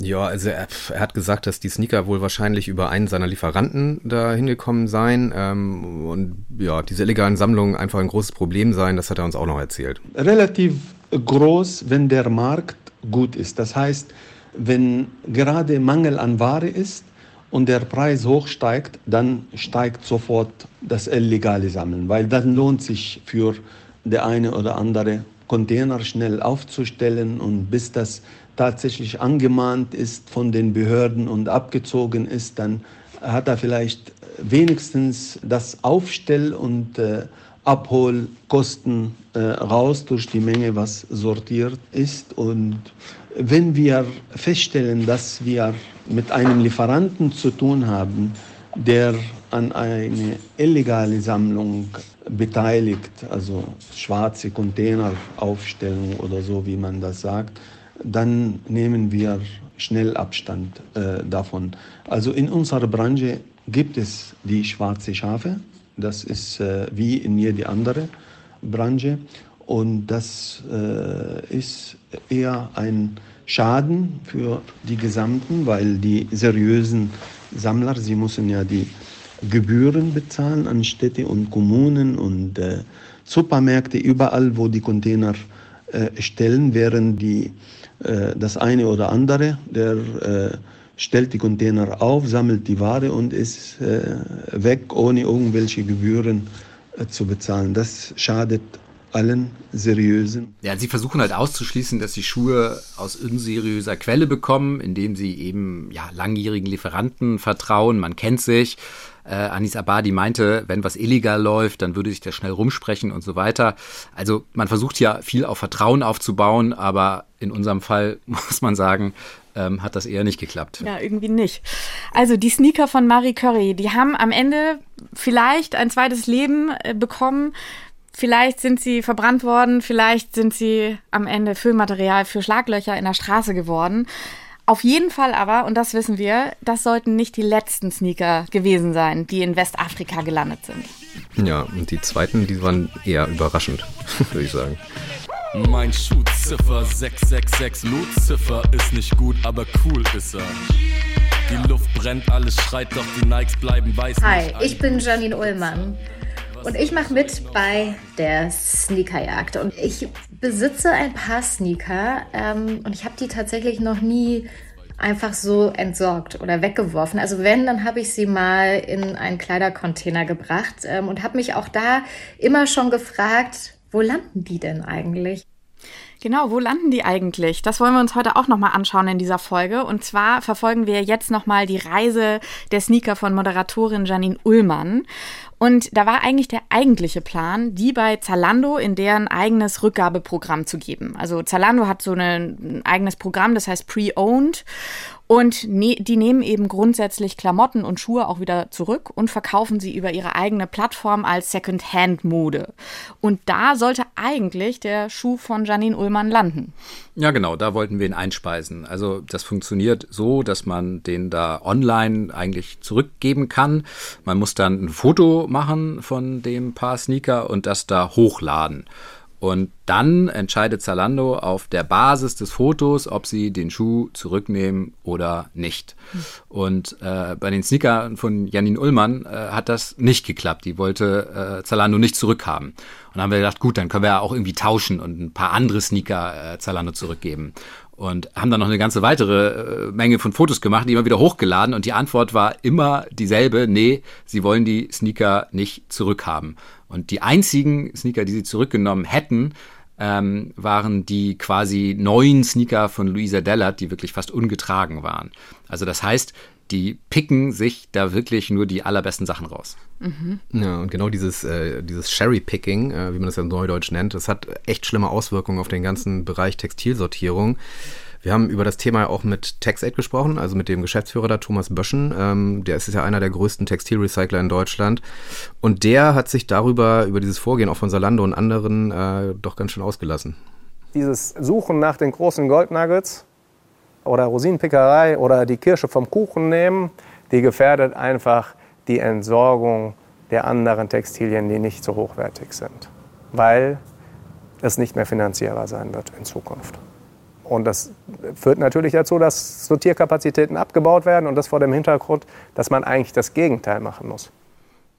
Ja, also er, er, hat gesagt, dass die Sneaker wohl wahrscheinlich über einen seiner Lieferanten da hingekommen seien. Ähm, und ja, diese illegalen Sammlungen einfach ein großes Problem seien, das hat er uns auch noch erzählt. Relativ groß, wenn der Markt gut ist. Das heißt, wenn gerade Mangel an Ware ist und der Preis hochsteigt, dann steigt sofort das illegale Sammeln, weil dann lohnt sich für der eine oder andere Container schnell aufzustellen und bis das tatsächlich angemahnt ist von den Behörden und abgezogen ist, dann hat er vielleicht wenigstens das Aufstell- und äh, Abholkosten äh, raus durch die Menge, was sortiert ist. Und wenn wir feststellen, dass wir mit einem Lieferanten zu tun haben, der an eine illegale Sammlung beteiligt, also schwarze Containeraufstellung oder so, wie man das sagt, dann nehmen wir schnell Abstand äh, davon. Also in unserer Branche gibt es die schwarze Schafe. Das ist äh, wie in jede andere Branche. Und das äh, ist eher ein Schaden für die Gesamten, weil die seriösen Sammler, sie müssen ja die Gebühren bezahlen an Städte und Kommunen und äh, Supermärkte, überall, wo die Container äh, stellen, während die das eine oder andere, der äh, stellt die Container auf, sammelt die Ware und ist äh, weg, ohne irgendwelche Gebühren zu bezahlen. Das schadet allen seriösen. Ja, sie versuchen halt auszuschließen, dass sie Schuhe aus unseriöser Quelle bekommen, indem sie eben ja, langjährigen Lieferanten vertrauen. Man kennt sich. Äh, Anis Abadi meinte, wenn was illegal läuft, dann würde sich das schnell rumsprechen und so weiter. Also man versucht ja viel auf Vertrauen aufzubauen, aber in unserem Fall muss man sagen, ähm, hat das eher nicht geklappt. Ja, irgendwie nicht. Also die Sneaker von Marie Curry, die haben am Ende vielleicht ein zweites Leben äh, bekommen. Vielleicht sind sie verbrannt worden, vielleicht sind sie am Ende Füllmaterial für Schlaglöcher in der Straße geworden. Auf jeden Fall aber, und das wissen wir, das sollten nicht die letzten Sneaker gewesen sein, die in Westafrika gelandet sind. Ja, und die zweiten, die waren eher überraschend, würde ich sagen. Mein Schuhziffer 666 Lutziffer ist nicht gut, aber cool ist er. Die Luft brennt, alles schreit, doch die Nikes bleiben weiß. Hi, ich bin Janine Ullmann und ich mache mit bei der Sneakerjagd. Und ich besitze ein paar Sneaker ähm, und ich habe die tatsächlich noch nie einfach so entsorgt oder weggeworfen. Also wenn, dann habe ich sie mal in einen Kleidercontainer gebracht ähm, und habe mich auch da immer schon gefragt, wo landen die denn eigentlich? Genau, wo landen die eigentlich? Das wollen wir uns heute auch nochmal anschauen in dieser Folge. Und zwar verfolgen wir jetzt nochmal die Reise der Sneaker von Moderatorin Janine Ullmann. Und da war eigentlich der eigentliche Plan, die bei Zalando in deren eigenes Rückgabeprogramm zu geben. Also Zalando hat so ein eigenes Programm, das heißt Pre-Owned. Und ne die nehmen eben grundsätzlich Klamotten und Schuhe auch wieder zurück und verkaufen sie über ihre eigene Plattform als Second-Hand-Mode. Und da sollte eigentlich der Schuh von Janine Ullmann landen. Ja, genau, da wollten wir ihn einspeisen. Also das funktioniert so, dass man den da online eigentlich zurückgeben kann. Man muss dann ein Foto machen von dem Paar Sneaker und das da hochladen. Und dann entscheidet Zalando auf der Basis des Fotos, ob sie den Schuh zurücknehmen oder nicht. Mhm. Und äh, bei den Sneakern von Janine Ullmann äh, hat das nicht geklappt. Die wollte äh, Zalando nicht zurückhaben. Und dann haben wir gedacht, gut, dann können wir ja auch irgendwie tauschen und ein paar andere Sneaker äh, Zalando zurückgeben und haben dann noch eine ganze weitere äh, Menge von Fotos gemacht, die immer wieder hochgeladen und die Antwort war immer dieselbe, nee, sie wollen die Sneaker nicht zurückhaben. Und die einzigen Sneaker, die sie zurückgenommen hätten, ähm, waren die quasi neuen Sneaker von Luisa Dellert, die wirklich fast ungetragen waren. Also das heißt, die picken sich da wirklich nur die allerbesten Sachen raus. Mhm. Ja, und genau dieses, äh, dieses Sherry-Picking, äh, wie man das ja Neudeutsch nennt, das hat echt schlimme Auswirkungen auf den ganzen Bereich Textilsortierung. Wir haben über das Thema auch mit TextAid gesprochen, also mit dem Geschäftsführer da, Thomas Böschen. Ähm, der ist ja einer der größten Textilrecycler in Deutschland. Und der hat sich darüber, über dieses Vorgehen auch von Salando und anderen, äh, doch ganz schön ausgelassen. Dieses Suchen nach den großen Goldnuggets oder Rosinenpickerei oder die Kirsche vom Kuchen nehmen, die gefährdet einfach die Entsorgung der anderen Textilien, die nicht so hochwertig sind, weil es nicht mehr finanzierbar sein wird in Zukunft. Und das führt natürlich dazu, dass Sortierkapazitäten abgebaut werden und das vor dem Hintergrund, dass man eigentlich das Gegenteil machen muss.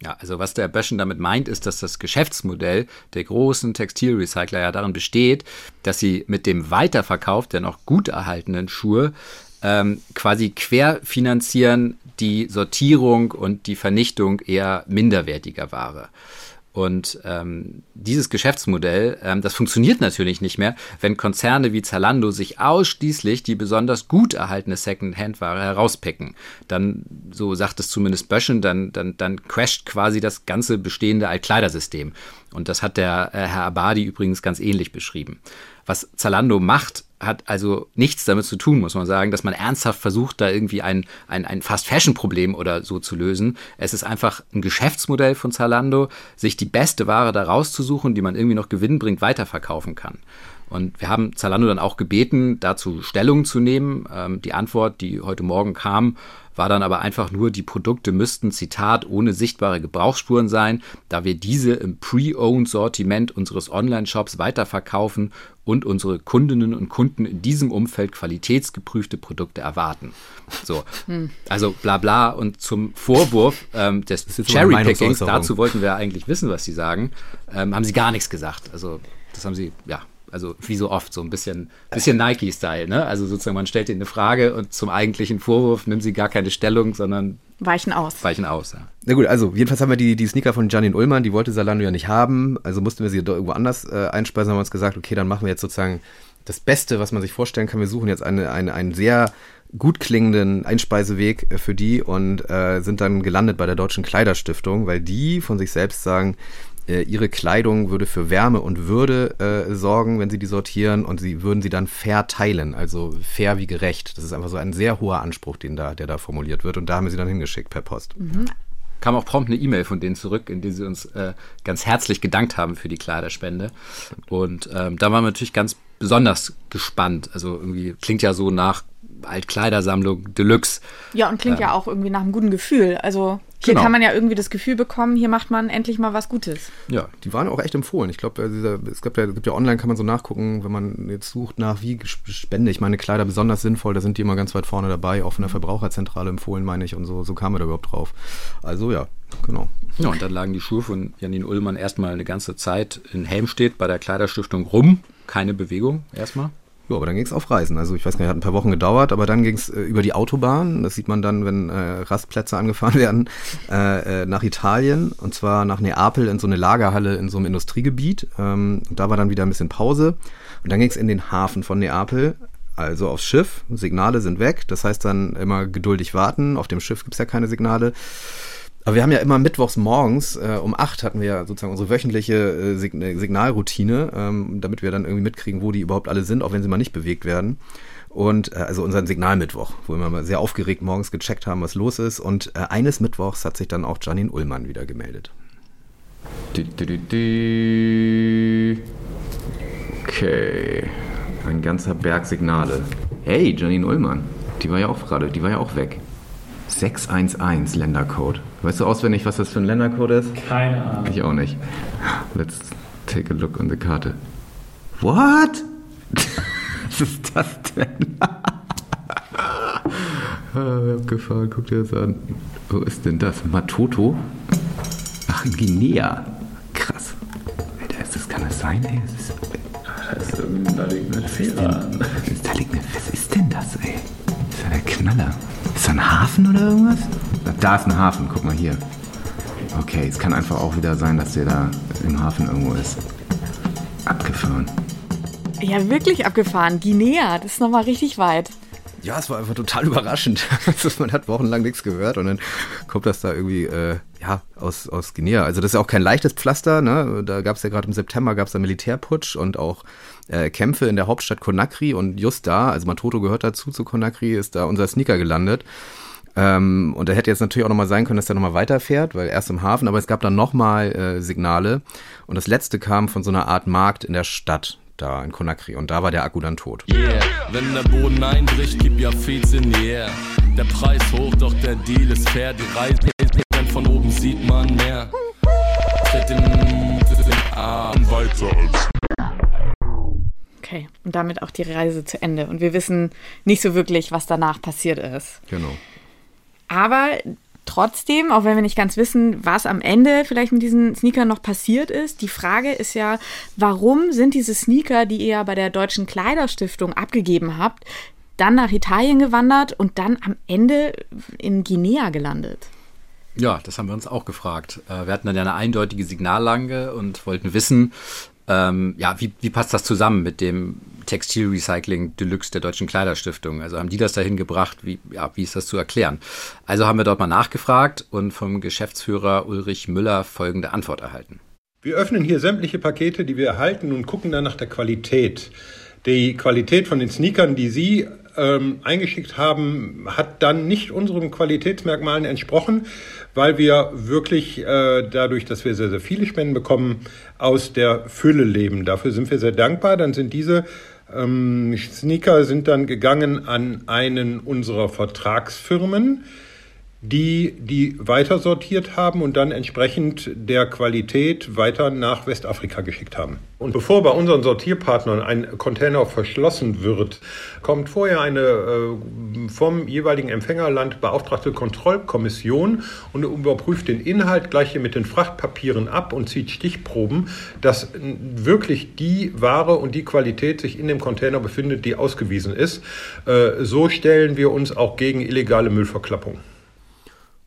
Ja, also was der Böschen damit meint, ist, dass das Geschäftsmodell der großen Textilrecycler ja darin besteht, dass sie mit dem Weiterverkauf der noch gut erhaltenen Schuhe ähm, quasi querfinanzieren die Sortierung und die Vernichtung eher minderwertiger Ware. Und ähm, dieses Geschäftsmodell, ähm, das funktioniert natürlich nicht mehr, wenn Konzerne wie Zalando sich ausschließlich die besonders gut erhaltene Second-Hand-Ware herauspicken. Dann, so sagt es zumindest Böschen, dann, dann, dann crasht quasi das ganze bestehende Altkleidersystem. Und das hat der äh, Herr Abadi übrigens ganz ähnlich beschrieben. Was Zalando macht, hat also nichts damit zu tun, muss man sagen, dass man ernsthaft versucht, da irgendwie ein, ein, ein Fast-Fashion-Problem oder so zu lösen. Es ist einfach ein Geschäftsmodell von Zalando, sich die beste Ware da rauszusuchen, die man irgendwie noch gewinnbringend weiterverkaufen kann. Und wir haben Zalando dann auch gebeten, dazu Stellung zu nehmen. Ähm, die Antwort, die heute Morgen kam, war dann aber einfach nur, die Produkte müssten, Zitat, ohne sichtbare Gebrauchsspuren sein, da wir diese im Pre-Owned-Sortiment unseres Online-Shops weiterverkaufen und unsere Kundinnen und Kunden in diesem Umfeld qualitätsgeprüfte Produkte erwarten. So, hm. also bla bla und zum Vorwurf ähm, des Cherry-Pickings, dazu wollten wir eigentlich wissen, was sie sagen, ähm, haben sie gar nichts gesagt. Also das haben sie, ja, also wie so oft, so ein bisschen, bisschen Nike-Style, ne? Also sozusagen, man stellt ihnen eine Frage und zum eigentlichen Vorwurf nimmt sie gar keine Stellung, sondern weichen aus. Weichen aus, ja. Na gut, also jedenfalls haben wir die, die Sneaker von Janine Ullmann, die wollte Salando ja nicht haben, also mussten wir sie doch irgendwo anders äh, einspeisen, haben wir uns gesagt, okay, dann machen wir jetzt sozusagen das Beste, was man sich vorstellen kann. Wir suchen jetzt eine, eine, einen sehr gut klingenden Einspeiseweg äh, für die und äh, sind dann gelandet bei der Deutschen Kleiderstiftung, weil die von sich selbst sagen, äh, ihre Kleidung würde für Wärme und Würde äh, sorgen, wenn sie die sortieren und sie würden sie dann fair teilen, also fair wie gerecht. Das ist einfach so ein sehr hoher Anspruch, den da, der da formuliert wird und da haben wir sie dann hingeschickt per Post. Mhm. Kam auch prompt eine E-Mail von denen zurück, in der sie uns äh, ganz herzlich gedankt haben für die Kleiderspende. Und ähm, da waren wir natürlich ganz besonders gespannt. Also irgendwie klingt ja so nach Altkleidersammlung Deluxe. Ja, und klingt ähm, ja auch irgendwie nach einem guten Gefühl. Also Hier Genau. kann man ja irgendwie das Gefühl bekommen, hier macht man endlich mal was Gutes. Ja, die waren auch echt empfohlen. Ich glaube, es gibt ja, gibt ja online, kann man so nachgucken, wenn man jetzt sucht nach, wie spende ich meine Kleider besonders sinnvoll, da sind die immer ganz weit vorne dabei, auch von der Verbraucherzentrale empfohlen, meine ich, und so, so kam er da überhaupt drauf. Also ja, genau. Ja, und dann lagen die Schuhe von Janine Ullmann erstmal eine ganze Zeit in Helmstedt bei der Kleiderstiftung rum. Keine Bewegung erstmal. Ja, aber dann ging es auf Reisen. Also ich weiß gar nicht, hat ein paar Wochen gedauert, aber dann ging es äh, über die Autobahn. Das sieht man dann, wenn äh, Rastplätze angefahren werden, äh, äh, nach Italien und zwar nach Neapel in so eine Lagerhalle in so einem Industriegebiet. Ähm, und da war dann wieder ein bisschen Pause. Und dann ging es in den Hafen von Neapel. Also aufs Schiff, Signale sind weg, das heißt dann immer geduldig warten. Auf dem Schiff gibt es ja keine Signale. Aber wir haben ja immer mittwochs morgens äh, um acht hatten wir ja sozusagen unsere wöchentliche äh, Sign Signalroutine, ähm, damit wir dann irgendwie mitkriegen, wo die überhaupt alle sind, auch wenn sie mal nicht bewegt werden. Und äh, also unseren Signalmittwoch, wo wir mal sehr aufgeregt morgens gecheckt haben, was los ist. Und äh, eines Mittwochs hat sich dann auch Janine Ullmann wieder gemeldet. Okay. Ein ganzer Berg Signale. Hey, Janine Ullmann. Die war ja auch gerade, die war ja auch weg. 611 Ländercode. Weißt du auswendig, was das für ein Ländercode ist? Keine Ahnung. Ich auch nicht. Let's take a look on the Karte. What? Was ist das denn? ah, abgefahren, guck dir das an. Wo ist denn das? Matoto? Ach, in Guinea. Krass. Alter, ist das, kann das sein, ey? Das ist, da ist irgendwie, da liegt eine Fehler. Da liegt eine, was ist denn das, ey? Das ist ja der Knaller. Ist da ein Hafen oder irgendwas? Da ist ein Hafen, guck mal hier. Okay, es kann einfach auch wieder sein, dass der da im Hafen irgendwo ist. Abgefahren. Ja, wirklich abgefahren. Guinea, das ist nochmal richtig weit. Ja, es war einfach total überraschend. Also, Man hat wochenlang nichts gehört und dann kommt das da irgendwie äh, ja, aus, aus Guinea. Also das ist ja auch kein leichtes Pflaster. Ne? Da gab es ja gerade im September gab's da Militärputsch und auch äh, Kämpfe in der Hauptstadt Conakry. Und just da, also Matoto gehört dazu zu Conakry, ist da unser Sneaker gelandet. Ähm, und da hätte jetzt natürlich auch nochmal sein können, dass der nochmal weiterfährt, weil erst im Hafen, aber es gab dann nochmal äh, Signale. Und das letzte kam von so einer Art Markt in der Stadt da in Conakry. Und da war der Akku dann tot. Yeah, wenn der Boden einbricht, gib ja Fez in Air. Der Preis hoch, doch der Deal ist fair. Die Reise, denn von oben sieht man mehr. Tritt den, Arm weiter als und damit auch die Reise zu Ende. Und wir wissen nicht so wirklich, was danach passiert ist. Genau. Aber trotzdem, auch wenn wir nicht ganz wissen, was am Ende vielleicht mit diesen Sneakern noch passiert ist, die Frage ist ja, warum sind diese Sneaker, die ihr bei der Deutschen Kleiderstiftung abgegeben habt, dann nach Italien gewandert und dann am Ende in Guinea gelandet? Ja, das haben wir uns auch gefragt. Äh, Wir hatten dann ja eine eindeutige Signallange und wollten wissen, ähm, ja, wie, wie passt das zusammen mit dem Textilrecycling Deluxe der Deutschen Kleiderstiftung? Also haben die das dahin gebracht? Wie, ja, wie ist das zu erklären? Also haben wir dort mal nachgefragt und vom Geschäftsführer Ulrich Müller folgende Antwort erhalten. Wir öffnen hier sämtliche Pakete, die wir erhalten und gucken dann nach der Qualität. Die Qualität von den Sneakern, die Sie ähm, eingeschickt haben, hat dann nicht unseren Qualitätsmerkmalen entsprochen, weil wir wirklich äh, dadurch, dass wir sehr, sehr viele Spenden bekommen, aus der Fülle leben. Dafür sind wir sehr dankbar. Dann sind diese ähm, Sneaker sind dann gegangen an einen unserer Vertragsfirmen, die die weiter sortiert haben und dann entsprechend der Qualität weiter nach Westafrika geschickt haben. Und bevor bei unseren Sortierpartnern ein Container verschlossen wird, kommt vorher eine äh, vom jeweiligen Empfängerland beauftragte Kontrollkommission und überprüft den Inhalt gleich hier mit den Frachtpapieren ab und zieht Stichproben, dass wirklich die Ware und die Qualität sich in dem Container befindet, die ausgewiesen ist. Äh, so stellen wir uns auch gegen illegale Müllverklappung.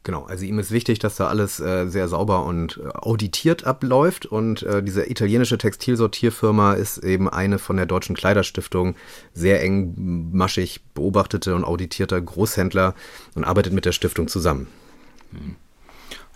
Genau, also ihm ist wichtig, dass da alles äh, sehr sauber und äh, auditiert abläuft und äh, diese italienische Textilsortierfirma ist eben eine von der Deutschen Kleiderstiftung sehr engmaschig beobachtete und auditierter Großhändler und arbeitet mit der Stiftung zusammen.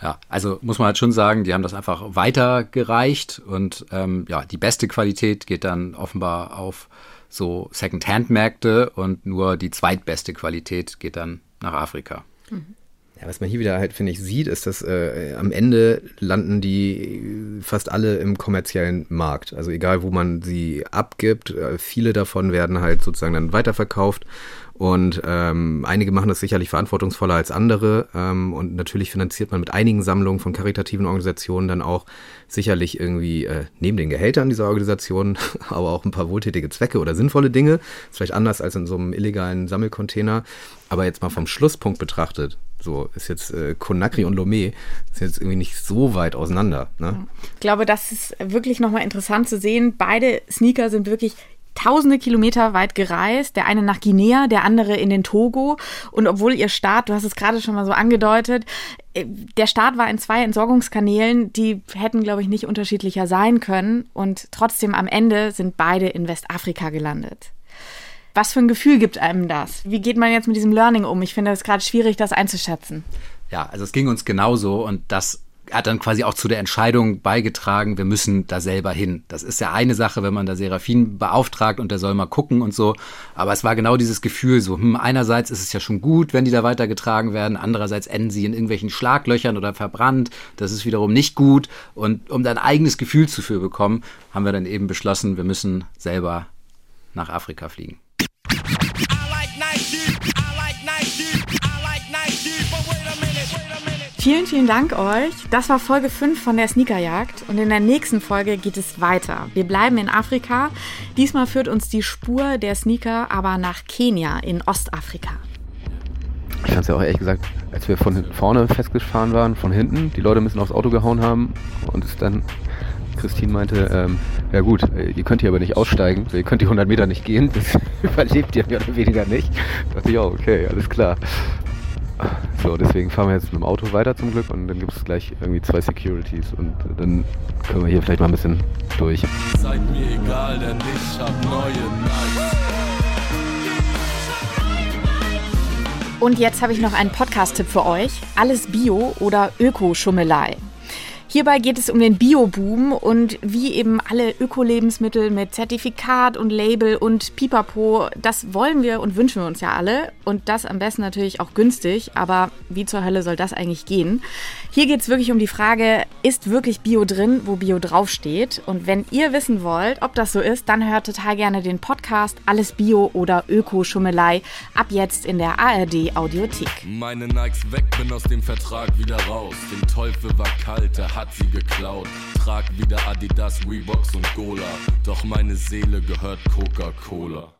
Ja, also muss man halt schon sagen, die haben das einfach weitergereicht und ähm, ja, die beste Qualität geht dann offenbar auf so Second-Hand-Märkte und nur die zweitbeste Qualität geht dann nach Afrika. Mhm. Ja, was man hier wieder halt, finde ich, sieht, ist, dass äh, am Ende landen die fast alle im kommerziellen Markt. Also egal, wo man sie abgibt, äh, viele davon werden halt sozusagen dann weiterverkauft. Und ähm, einige machen das sicherlich verantwortungsvoller als andere. Ähm, und natürlich finanziert man mit einigen Sammlungen von karitativen Organisationen dann auch sicherlich irgendwie äh, neben den Gehältern dieser Organisationen, aber auch ein paar wohltätige Zwecke oder sinnvolle Dinge. ist vielleicht anders als in so einem illegalen Sammelcontainer. Aber jetzt mal vom Schlusspunkt betrachtet, so ist jetzt äh, Conakry und Lomé ist jetzt irgendwie nicht so weit auseinander. Ne? Ich glaube, das ist wirklich nochmal interessant zu sehen. Beide Sneaker sind wirklich tausende Kilometer weit gereist, der eine nach Guinea, der andere in den Togo. Und obwohl ihr Start, du hast es gerade schon mal so angedeutet, äh, der Start war in zwei Entsorgungskanälen, die hätten, glaube ich, nicht unterschiedlicher sein können. Und trotzdem am Ende sind beide in Westafrika gelandet. Was für ein Gefühl gibt einem das? Wie geht man jetzt mit diesem Learning um? Ich finde es gerade schwierig, das einzuschätzen. Ja, also es ging uns genauso und das hat dann quasi auch zu der Entscheidung beigetragen, wir müssen da selber hin. Das ist ja eine Sache, wenn man da Serafin beauftragt und der soll mal gucken und so. Aber es war genau dieses Gefühl so, hm, einerseits ist es ja schon gut, wenn die da weitergetragen werden, andererseits enden sie in irgendwelchen Schlaglöchern oder verbrannt. Das ist wiederum nicht gut. Und um da ein eigenes Gefühl zu für bekommen, haben wir dann eben beschlossen, wir müssen selber nach Afrika fliegen. Vielen, vielen Dank euch. Das war Folge 5 von der Sneakerjagd und in der nächsten Folge geht es weiter. Wir bleiben in Afrika. Diesmal führt uns die Spur der Sneaker aber nach Kenia in Ostafrika. Ich fand es ja auch ehrlich gesagt, als wir von vorne festgefahren waren, von hinten, die Leute müssen aufs Auto gehauen haben und es dann Christine meinte, ähm, ja gut, ihr könnt hier aber nicht aussteigen, ihr könnt die 100 Meter nicht gehen, das überlebt ihr mehr oder weniger nicht. Da dachte ich, auch, okay, alles klar. So, deswegen fahren wir jetzt mit dem Auto weiter zum Glück und dann gibt es gleich irgendwie zwei Securities und dann können wir hier vielleicht mal ein bisschen durch. Seid mir egal, denn ich hab neue Nights. Und jetzt habe ich noch einen Podcast-Tipp für euch. Alles Bio oder Öko-Schummelei. Hierbei geht es um den Bio-Boom und wie eben alle Öko-Lebensmittel mit Zertifikat und Label und Pipapo, das wollen wir und wünschen wir uns ja alle. Und das am besten natürlich auch günstig. Aber wie zur Hölle soll das eigentlich gehen? Hier geht es wirklich um die Frage, ist wirklich Bio drin, wo Bio draufsteht? Und wenn ihr wissen wollt, ob das so ist, dann hört total gerne den Podcast Alles Bio oder Öko-Schummelei ab jetzt in der ARD Audiothek. Meine Nikes weg, bin aus dem Vertrag wieder raus. Den Teufel war kalt, der hat sie geklaut. Trag wieder Adidas, Reeboks und Gola. Doch meine Seele gehört Coca-Cola.